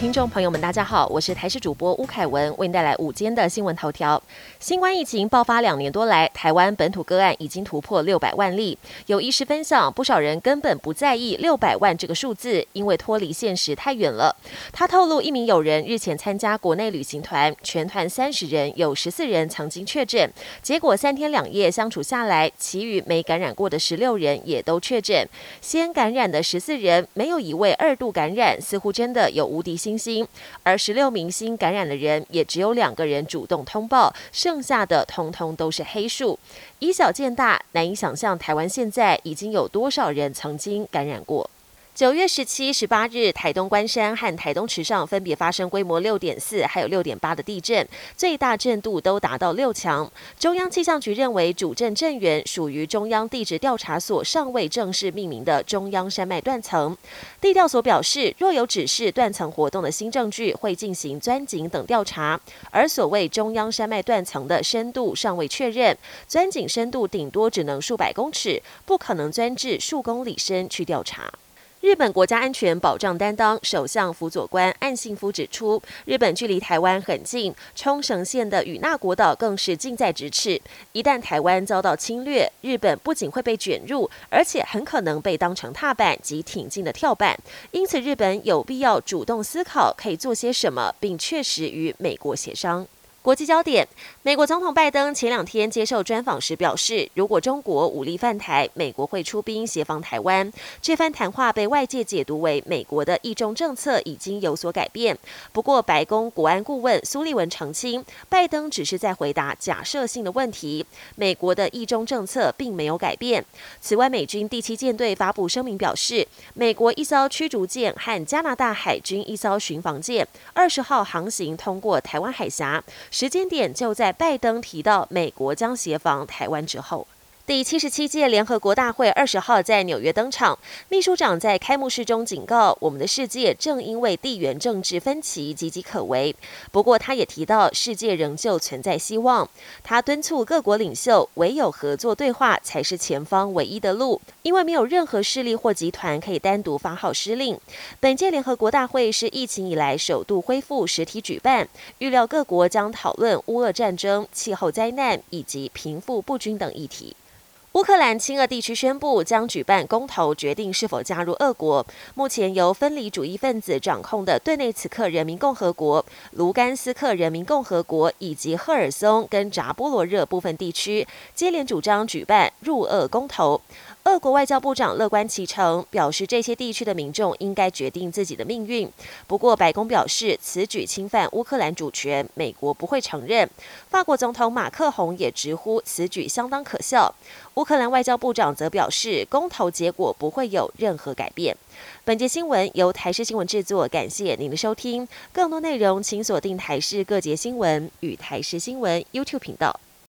听众朋友们，大家好，我是台视主播吴凯文，为您带来午间的新闻头条。新冠疫情爆发两年多来，台湾本土个案已经突破六百万例。有医师分享，不少人根本不在意六百万这个数字，因为脱离现实太远了。他透露，一名友人日前参加国内旅行团，全团三十人，有十四人曾经确诊，结果三天两夜相处下来，其余没感染过的十六人也都确诊。先感染的十四人，没有一位二度感染，似乎真的有无敌性。星星，而十六明星感染的人，也只有两个人主动通报，剩下的通通都是黑数。以小见大，难以想象台湾现在已经有多少人曾经感染过。九月十七、十八日，台东关山和台东池上分别发生规模六点四还有六点八的地震，最大震度都达到六强。中央气象局认为主震震源属于中央地质调查所尚未正式命名的中央山脉断层。地调所表示，若有指示断层活动的新证据，会进行钻井等调查。而所谓中央山脉断层的深度尚未确认，钻井深度顶多只能数百公尺，不可能钻至数公里深去调查。日本国家安全保障担当首相辅佐官岸信夫指出，日本距离台湾很近，冲绳县的与那国岛更是近在咫尺。一旦台湾遭到侵略，日本不仅会被卷入，而且很可能被当成踏板及挺进的跳板。因此，日本有必要主动思考可以做些什么，并确实与美国协商。国际焦点：美国总统拜登前两天接受专访时表示，如果中国武力犯台，美国会出兵协防台湾。这番谈话被外界解读为美国的一中政策已经有所改变。不过，白宫国安顾问苏利文澄清，拜登只是在回答假设性的问题，美国的一中政策并没有改变。此外，美军第七舰队发布声明表示，美国一艘驱逐舰和加拿大海军一艘巡防舰二十号航行通过台湾海峡。时间点就在拜登提到美国将协防台湾之后。第七十七届联合国大会二十号在纽约登场，秘书长在开幕式中警告，我们的世界正因为地缘政治分歧岌岌可危。不过，他也提到世界仍旧存在希望。他敦促各国领袖，唯有合作对话才是前方唯一的路，因为没有任何势力或集团可以单独发号施令。本届联合国大会是疫情以来首度恢复实体举办，预料各国将讨论乌俄战争、气候灾难以及贫富不均等议题。乌克兰亲俄地区宣布将举办公投，决定是否加入俄国。目前由分离主义分子掌控的顿内茨克人民共和国、卢甘斯克人民共和国以及赫尔松跟扎波罗热部分地区，接连主张举办入俄公投。俄国外交部长乐观其成，表示这些地区的民众应该决定自己的命运。不过，白宫表示此举侵犯乌克兰主权，美国不会承认。法国总统马克宏也直呼此举相当可笑。乌克兰外交部长则表示，公投结果不会有任何改变。本节新闻由台视新闻制作，感谢您的收听。更多内容请锁定台视各节新闻与台视新闻 YouTube 频道。